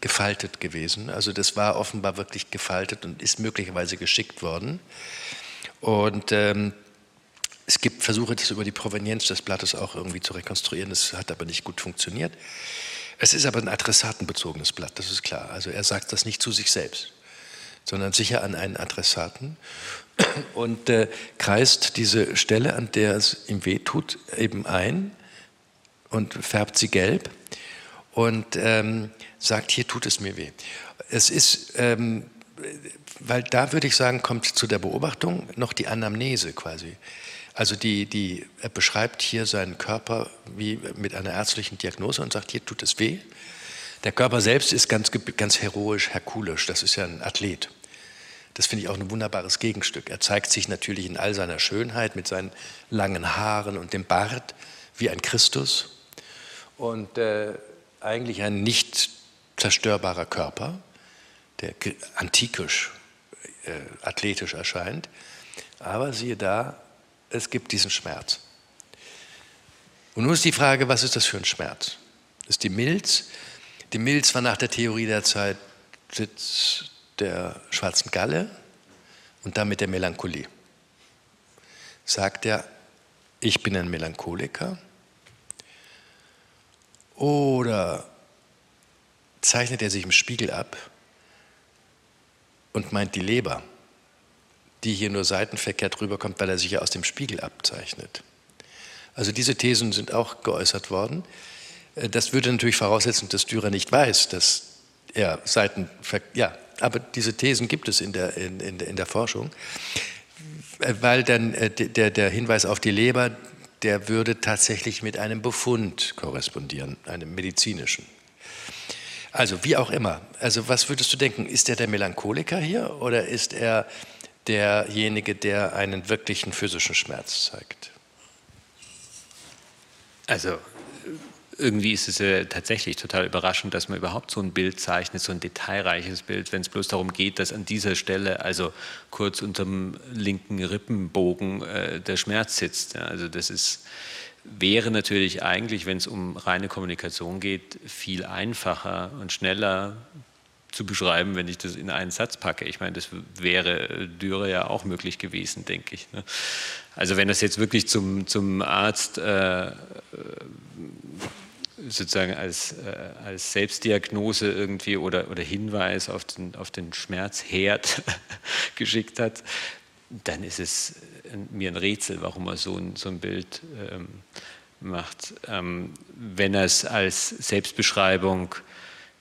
gefaltet gewesen. Also das war offenbar wirklich gefaltet und ist möglicherweise geschickt worden. Und ähm, es gibt Versuche, das über die Provenienz des Blattes auch irgendwie zu rekonstruieren. Das hat aber nicht gut funktioniert. Es ist aber ein adressatenbezogenes Blatt, das ist klar. Also er sagt das nicht zu sich selbst, sondern sicher an einen Adressaten und äh, kreist diese Stelle, an der es ihm wehtut, eben ein und färbt sie gelb und ähm, sagt, hier tut es mir weh. Es ist, ähm, weil da würde ich sagen, kommt zu der Beobachtung noch die Anamnese quasi. Also die, die, er beschreibt hier seinen Körper wie mit einer ärztlichen Diagnose und sagt, hier tut es weh. Der Körper selbst ist ganz, ganz heroisch, herkulisch, das ist ja ein Athlet. Das finde ich auch ein wunderbares Gegenstück. Er zeigt sich natürlich in all seiner Schönheit mit seinen langen Haaren und dem Bart wie ein Christus und äh, eigentlich ein nicht zerstörbarer Körper, der antikisch, äh, athletisch erscheint. Aber siehe da, es gibt diesen Schmerz. Und nun ist die Frage, was ist das für ein Schmerz? Das ist die Milz. Die Milz war nach der Theorie der Zeit Sitz der schwarzen Galle und damit der Melancholie. Sagt er, ich bin ein Melancholiker oder zeichnet er sich im Spiegel ab und meint die Leber, die hier nur seitenverkehrt rüberkommt, weil er sich ja aus dem Spiegel abzeichnet. Also diese Thesen sind auch geäußert worden. Äh, das würde natürlich voraussetzen, dass Dürer nicht weiß, dass er Seiten, ja, aber diese Thesen gibt es in der, in, in, in der Forschung, äh, weil dann äh, der, der Hinweis auf die Leber der würde tatsächlich mit einem Befund korrespondieren, einem medizinischen. Also wie auch immer. Also was würdest du denken? Ist er der Melancholiker hier oder ist er derjenige, der einen wirklichen physischen Schmerz zeigt? Also irgendwie ist es ja tatsächlich total überraschend, dass man überhaupt so ein Bild zeichnet, so ein detailreiches Bild, wenn es bloß darum geht, dass an dieser Stelle, also kurz unterm linken Rippenbogen, äh, der Schmerz sitzt. Ja, also das ist, wäre natürlich eigentlich, wenn es um reine Kommunikation geht, viel einfacher und schneller zu beschreiben, wenn ich das in einen Satz packe. Ich meine, das wäre Dürer ja auch möglich gewesen, denke ich. Ne? Also wenn das jetzt wirklich zum, zum Arzt äh, sozusagen als, äh, als Selbstdiagnose irgendwie oder, oder Hinweis auf den, auf den Schmerzherd geschickt hat, dann ist es mir ein Rätsel, warum er so ein, so ein Bild ähm, macht. Ähm, wenn er es als Selbstbeschreibung,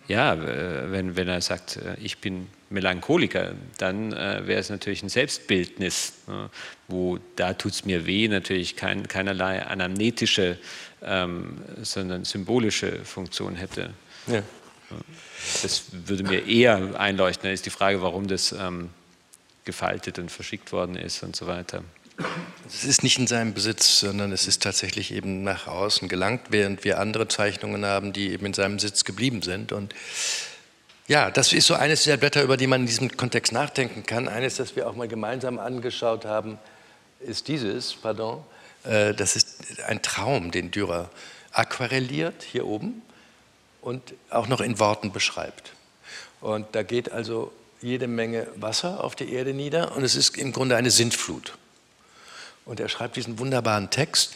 ja, äh, wenn, wenn er sagt, äh, ich bin Melancholiker, dann äh, wäre es natürlich ein Selbstbildnis, ne, wo da tut es mir weh, natürlich kein, keinerlei anamnetische ähm, sondern symbolische Funktion hätte. Ja. Das würde mir eher einleuchten. Da ist die Frage, warum das ähm, gefaltet und verschickt worden ist und so weiter. Es ist nicht in seinem Besitz, sondern es ist tatsächlich eben nach außen gelangt, während wir andere Zeichnungen haben, die eben in seinem Sitz geblieben sind. Und Ja, das ist so eines der Blätter, über die man in diesem Kontext nachdenken kann. Eines, das wir auch mal gemeinsam angeschaut haben, ist dieses, pardon. Äh, das ist ein Traum, den Dürer aquarelliert hier oben und auch noch in Worten beschreibt. Und da geht also jede Menge Wasser auf die Erde nieder und es ist im Grunde eine Sintflut. Und er schreibt diesen wunderbaren Text.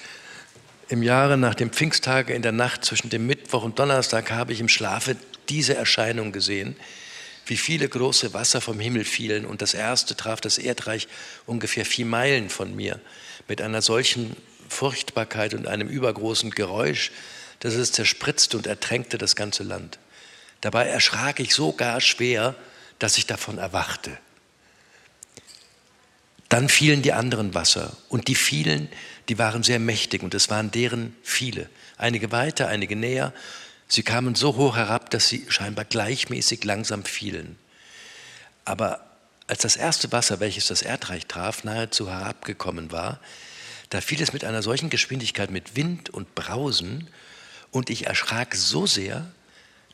Im Jahre nach dem Pfingsttage in der Nacht zwischen dem Mittwoch und Donnerstag habe ich im Schlafe diese Erscheinung gesehen, wie viele große Wasser vom Himmel fielen und das erste traf das Erdreich ungefähr vier Meilen von mir mit einer solchen Furchtbarkeit und einem übergroßen Geräusch, dass es zerspritzte und ertränkte das ganze Land. Dabei erschrak ich so gar schwer, dass ich davon erwachte. Dann fielen die anderen Wasser und die fielen, die waren sehr mächtig und es waren deren viele. Einige weiter, einige näher. Sie kamen so hoch herab, dass sie scheinbar gleichmäßig langsam fielen. Aber als das erste Wasser, welches das Erdreich traf, nahezu herabgekommen war, da fiel es mit einer solchen Geschwindigkeit mit Wind und Brausen und ich erschrak so sehr,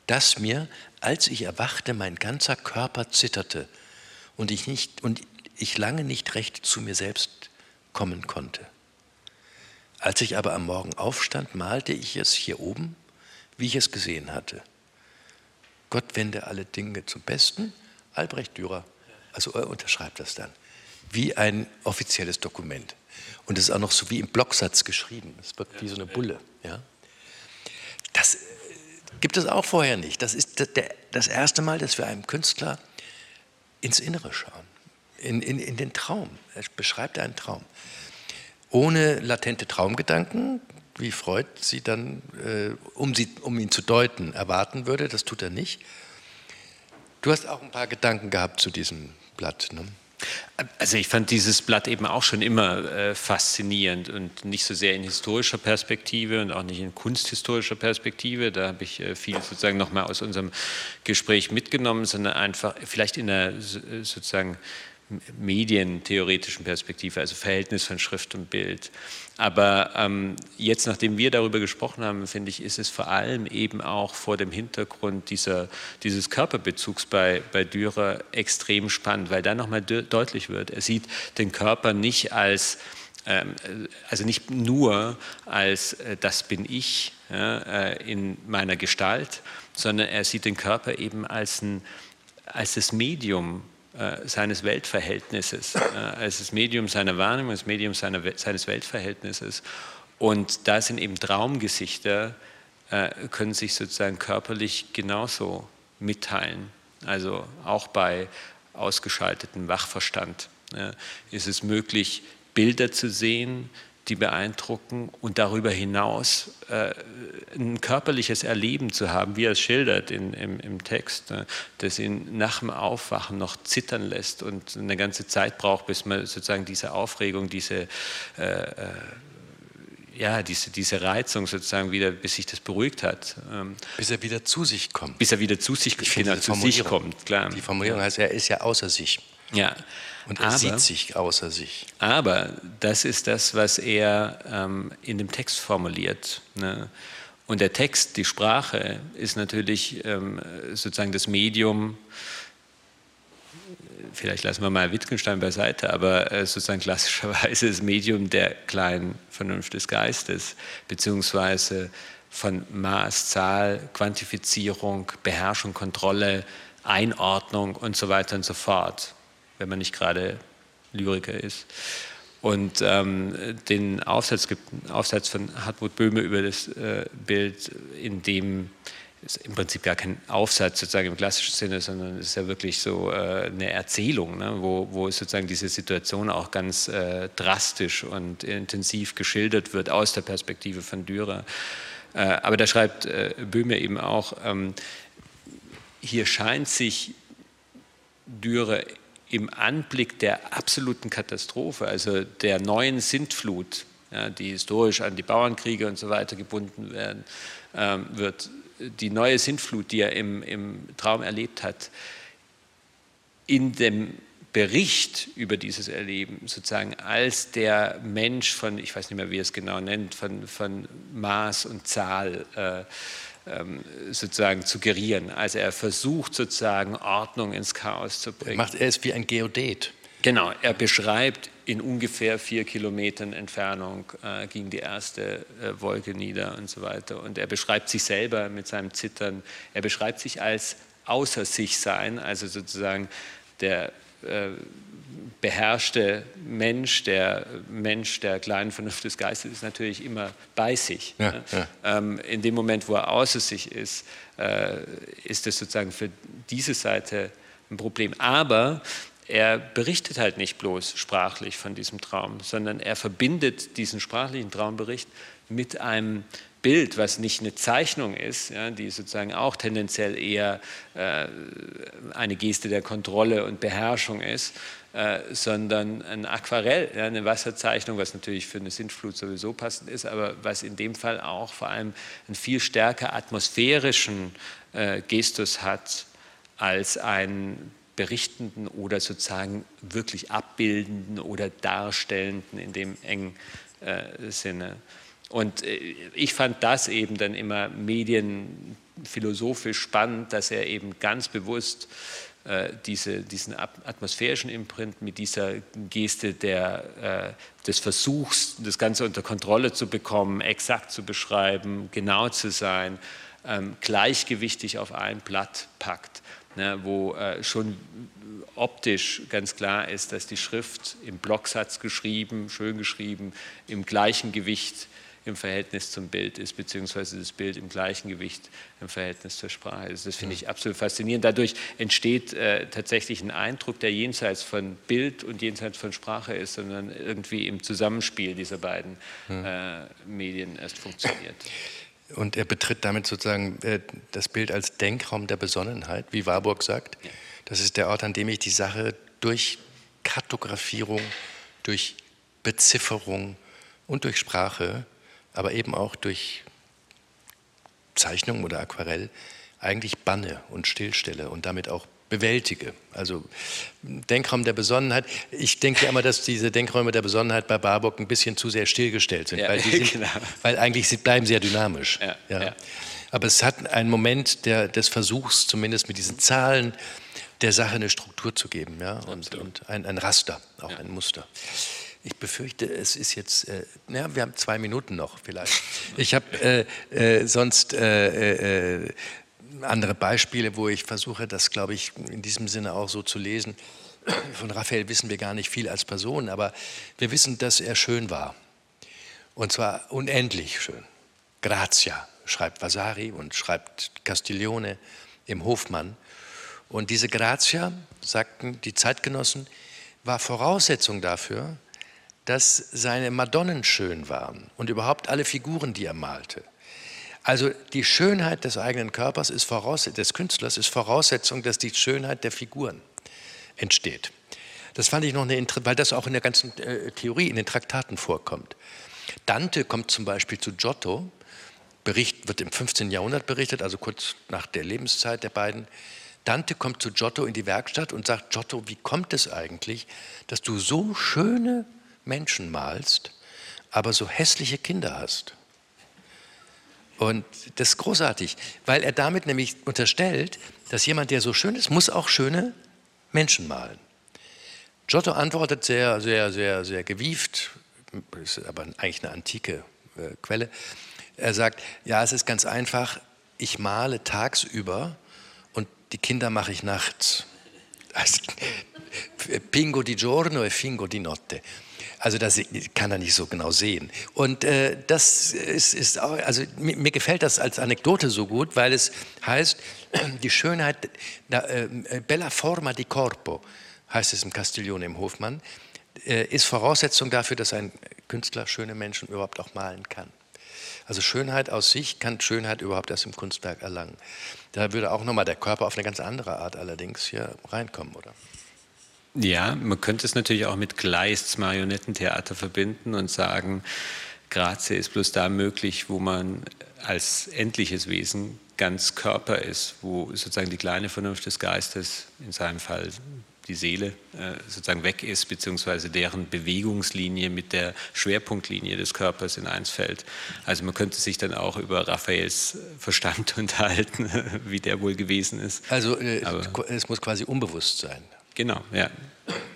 dass mir, als ich erwachte, mein ganzer Körper zitterte und ich, nicht, und ich lange nicht recht zu mir selbst kommen konnte. Als ich aber am Morgen aufstand, malte ich es hier oben, wie ich es gesehen hatte. Gott wende alle Dinge zum Besten. Albrecht Dürer, also er unterschreibt das dann, wie ein offizielles Dokument. Und es ist auch noch so wie im Blocksatz geschrieben. Es wirkt wie so eine Bulle. Ja? Das Gibt es auch vorher nicht. Das ist das erste Mal, dass wir einem Künstler ins Innere schauen, in, in, in den Traum. Er beschreibt einen Traum. Ohne latente Traumgedanken, wie Freud sie dann, äh, um, sie, um ihn zu deuten, erwarten würde. Das tut er nicht. Du hast auch ein paar Gedanken gehabt zu diesem Blatt. Ne? Also ich fand dieses Blatt eben auch schon immer äh, faszinierend und nicht so sehr in historischer Perspektive und auch nicht in kunsthistorischer Perspektive. Da habe ich äh, viel sozusagen nochmal aus unserem Gespräch mitgenommen, sondern einfach vielleicht in einer sozusagen medientheoretischen Perspektive, also Verhältnis von Schrift und Bild. Aber ähm, jetzt, nachdem wir darüber gesprochen haben, finde ich, ist es vor allem eben auch vor dem Hintergrund dieser, dieses Körperbezugs bei, bei Dürer extrem spannend, weil da nochmal deutlich wird, er sieht den Körper nicht als ähm, also nicht nur als äh, das bin ich ja, äh, in meiner Gestalt, sondern er sieht den Körper eben als, ein, als das Medium äh, seines Weltverhältnisses, äh, als das Medium seiner Wahrnehmung, das Medium seiner, seines Weltverhältnisses. Und da sind eben Traumgesichter, äh, können sich sozusagen körperlich genauso mitteilen. Also auch bei ausgeschaltetem Wachverstand ist es möglich, Bilder zu sehen, die beeindrucken und darüber hinaus äh, ein körperliches Erleben zu haben, wie er es schildert in, im, im, Text, ne, das ihn nach dem Aufwachen noch zittern lässt und eine ganze Zeit braucht, bis man sozusagen diese Aufregung, diese äh, äh, ja, diese, diese Reizung sozusagen wieder, bis sich das beruhigt hat. Ähm, bis er wieder zu sich kommt. Bis er wieder zu sich, genau, zu sich kommt, klar. Die Formulierung heißt, er ist ja außer sich. Ja. Und er aber, sieht sich außer sich. Aber das ist das, was er ähm, in dem Text formuliert. Ne? Und der Text, die Sprache, ist natürlich ähm, sozusagen das Medium, vielleicht lassen wir mal Wittgenstein beiseite, aber äh, sozusagen klassischerweise das Medium der kleinen Vernunft des Geistes, beziehungsweise von Maß, Zahl, Quantifizierung, Beherrschung, Kontrolle, Einordnung und so weiter und so fort wenn man nicht gerade Lyriker ist. Und ähm, den Aufsatz gibt einen Aufsatz von Hartmut Böhme über das äh, Bild, in dem es im Prinzip gar kein Aufsatz sozusagen im klassischen Sinne, sondern es ist ja wirklich so äh, eine Erzählung, ne, wo, wo sozusagen diese Situation auch ganz äh, drastisch und intensiv geschildert wird aus der Perspektive von Dürer. Äh, aber da schreibt äh, Böhme eben auch, ähm, hier scheint sich Dürer im Anblick der absoluten Katastrophe, also der neuen Sintflut, ja, die historisch an die Bauernkriege und so weiter gebunden werden, ähm, wird, die neue Sintflut, die er im, im Traum erlebt hat, in dem Bericht über dieses Erleben sozusagen als der Mensch von, ich weiß nicht mehr, wie er es genau nennt, von, von Maß und Zahl äh, sozusagen zu gerieren. Also er versucht sozusagen Ordnung ins Chaos zu bringen. Macht er es wie ein Geodet. Genau, er beschreibt in ungefähr vier Kilometern Entfernung äh, ging die erste äh, Wolke nieder und so weiter. Und er beschreibt sich selber mit seinem Zittern. Er beschreibt sich als außer sich sein, also sozusagen der äh, beherrschte Mensch, der Mensch der kleinen Vernunft des Geistes ist natürlich immer bei sich. Ja, ne? ja. Ähm, in dem Moment, wo er außer sich ist, äh, ist das sozusagen für diese Seite ein Problem. Aber er berichtet halt nicht bloß sprachlich von diesem Traum, sondern er verbindet diesen sprachlichen Traumbericht mit einem Bild, was nicht eine Zeichnung ist, ja, die sozusagen auch tendenziell eher äh, eine Geste der Kontrolle und Beherrschung ist, äh, sondern ein Aquarell, ja, eine Wasserzeichnung, was natürlich für eine Sintflut sowieso passend ist, aber was in dem Fall auch vor allem einen viel stärker atmosphärischen äh, Gestus hat als ein berichtenden oder sozusagen wirklich abbildenden oder darstellenden in dem engen äh, Sinne. Und äh, ich fand das eben dann immer medienphilosophisch spannend, dass er eben ganz bewusst diese, diesen atmosphärischen Imprint mit dieser Geste der, äh, des Versuchs, das Ganze unter Kontrolle zu bekommen, exakt zu beschreiben, genau zu sein, ähm, gleichgewichtig auf ein Blatt packt ne, wo äh, schon optisch ganz klar ist, dass die Schrift im Blocksatz geschrieben, schön geschrieben, im gleichen Gewicht im Verhältnis zum Bild ist, beziehungsweise das Bild im gleichen Gewicht im Verhältnis zur Sprache ist. Das finde ich absolut faszinierend. Dadurch entsteht äh, tatsächlich ein Eindruck, der jenseits von Bild und jenseits von Sprache ist, sondern irgendwie im Zusammenspiel dieser beiden äh, Medien erst funktioniert. Und er betritt damit sozusagen äh, das Bild als Denkraum der Besonnenheit, wie Warburg sagt. Ja. Das ist der Ort, an dem ich die Sache durch Kartografierung, durch Bezifferung und durch Sprache, aber eben auch durch Zeichnung oder Aquarell eigentlich banne und stillstelle und damit auch bewältige. Also Denkraum der Besonnenheit. Ich denke immer, dass diese Denkräume der Besonnenheit bei Barbock ein bisschen zu sehr stillgestellt sind, Ja, weil, sind genau. weil eigentlich sie bleiben sehr dynamisch. Ja, ja. Aber es hat einen Moment der, des Versuchs, zumindest mit diesen Zahlen, der Sache eine Struktur zu geben ja? und, und ein, ein Raster, auch ein Muster. Ich befürchte, es ist jetzt, äh, ja, wir haben zwei Minuten noch vielleicht. Ich habe äh, äh, sonst äh, äh, andere Beispiele, wo ich versuche, das, glaube ich, in diesem Sinne auch so zu lesen. Von Raphael wissen wir gar nicht viel als Person, aber wir wissen, dass er schön war. Und zwar unendlich schön. Grazia, schreibt Vasari und schreibt Castiglione im Hofmann. Und diese Grazia, sagten die Zeitgenossen, war Voraussetzung dafür, dass seine Madonnen schön waren und überhaupt alle Figuren, die er malte. Also die Schönheit des eigenen Körpers ist des Künstlers ist Voraussetzung, dass die Schönheit der Figuren entsteht. Das fand ich noch eine, weil das auch in der ganzen äh, Theorie, in den Traktaten vorkommt. Dante kommt zum Beispiel zu Giotto, Bericht wird im 15. Jahrhundert berichtet, also kurz nach der Lebenszeit der beiden. Dante kommt zu Giotto in die Werkstatt und sagt, Giotto, wie kommt es eigentlich, dass du so schöne Menschen malst, aber so hässliche Kinder hast? Und das ist großartig, weil er damit nämlich unterstellt, dass jemand, der so schön ist, muss auch schöne Menschen malen. Giotto antwortet sehr, sehr, sehr, sehr gewieft, ist aber eigentlich eine antike äh, Quelle. Er sagt, ja, es ist ganz einfach, ich male tagsüber und die Kinder mache ich nachts. Also, Pingo di giorno e fingo di notte. Also das kann er nicht so genau sehen. Und äh, das ist, ist auch, also mir, mir, gefällt das als Anekdote so gut, weil es heißt, die Schönheit, äh, bella forma di corpo, heißt es im Castiglione im Hofmann, äh, ist Voraussetzung dafür, dass ein Künstler schöne Menschen überhaupt auch malen kann. Also Schönheit aus sich kann Schönheit überhaupt erst im Kunstwerk erlangen. Da würde auch nochmal der Körper auf eine ganz andere Art allerdings hier reinkommen, oder? Ja, man könnte es natürlich auch mit Gleists Marionettentheater verbinden und sagen, Grazie ist bloß da möglich, wo man als endliches Wesen ganz Körper ist, wo sozusagen die kleine Vernunft des Geistes, in seinem Fall die Seele äh, sozusagen weg ist, beziehungsweise deren Bewegungslinie mit der Schwerpunktlinie des Körpers in eins fällt. Also man könnte sich dann auch über Raphaels Verstand unterhalten, wie der wohl gewesen ist. Also äh, es muss quasi unbewusst sein. Genau, ja.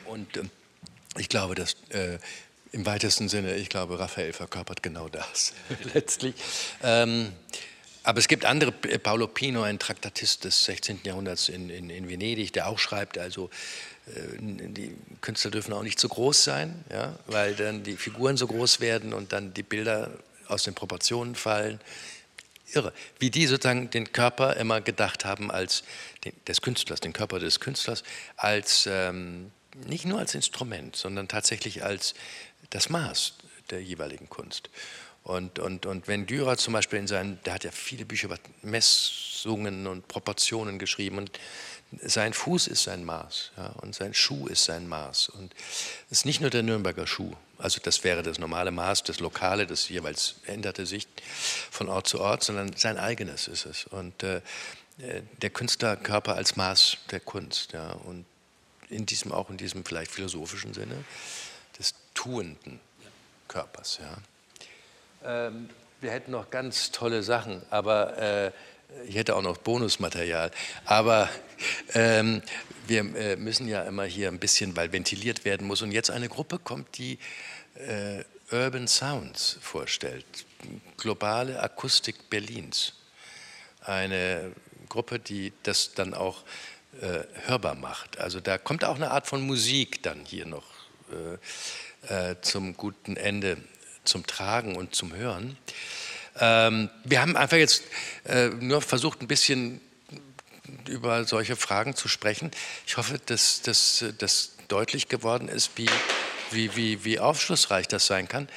Und äh, ich glaube, dass äh, im weitesten Sinne, ich glaube, Raphael verkörpert genau das letztlich. Ähm, aber es gibt andere, Paolo Pino, ein Traktatist des 16. Jahrhunderts in, in, in Venedig, der auch schreibt, also äh, die Künstler dürfen auch nicht zu groß sein, ja, weil dann die Figuren so groß werden und dann die Bilder aus den Proportionen fallen. Irre, wie die sozusagen den Körper immer gedacht haben als den, des Künstlers, den Körper des Künstlers, als ähm, nicht nur als Instrument, sondern tatsächlich als das Maß der jeweiligen Kunst. Und, und, und wenn Dürer zum Beispiel in seinen, der hat ja viele Bücher über Messungen und Proportionen geschrieben und sein Fuß ist sein Maß ja, und sein Schuh ist sein Maß. Und es ist nicht nur der Nürnberger Schuh, also das wäre das normale Maß, das Lokale, das jeweils änderte sich von Ort zu Ort, sondern sein eigenes ist es. Und äh, der Künstlerkörper als Maß der Kunst. Ja, und in diesem, auch in diesem vielleicht philosophischen Sinne des tuenden Körpers. Ja. Ähm, wir hätten noch ganz tolle Sachen, aber äh, ich hätte auch noch Bonusmaterial. Aber ähm, wir äh, müssen ja immer hier ein bisschen, weil ventiliert werden muss. Und jetzt eine Gruppe kommt, die äh, Urban Sounds vorstellt. Globale Akustik Berlins. Eine Gruppe, die das dann auch äh, hörbar macht. Also da kommt auch eine Art von Musik dann hier noch äh, äh, zum guten Ende zum Tragen und zum Hören. Ähm, wir haben einfach jetzt äh, nur versucht, ein bisschen über solche Fragen zu sprechen. Ich hoffe, dass das deutlich geworden ist, wie, wie, wie, wie aufschlussreich das sein kann,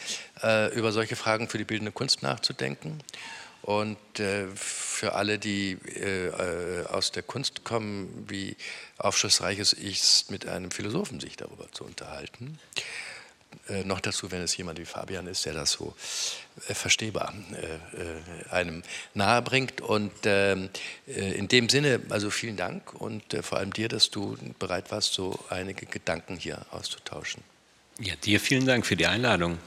äh, über solche Fragen für die bildende Kunst nachzudenken. Und äh, für alle, die äh, aus der Kunst kommen, wie aufschlussreich es ist, mit einem Philosophen sich darüber zu unterhalten. Äh, noch dazu, wenn es jemand wie Fabian ist, der das so äh, verstehbar äh, äh einem nahebringt. Und ähm, äh, in dem Sinne, also vielen Dank und äh, vor allem dir, dass du bereit warst, so einige Gedanken hier auszutauschen. Ja, dir vielen Dank für die Einladung.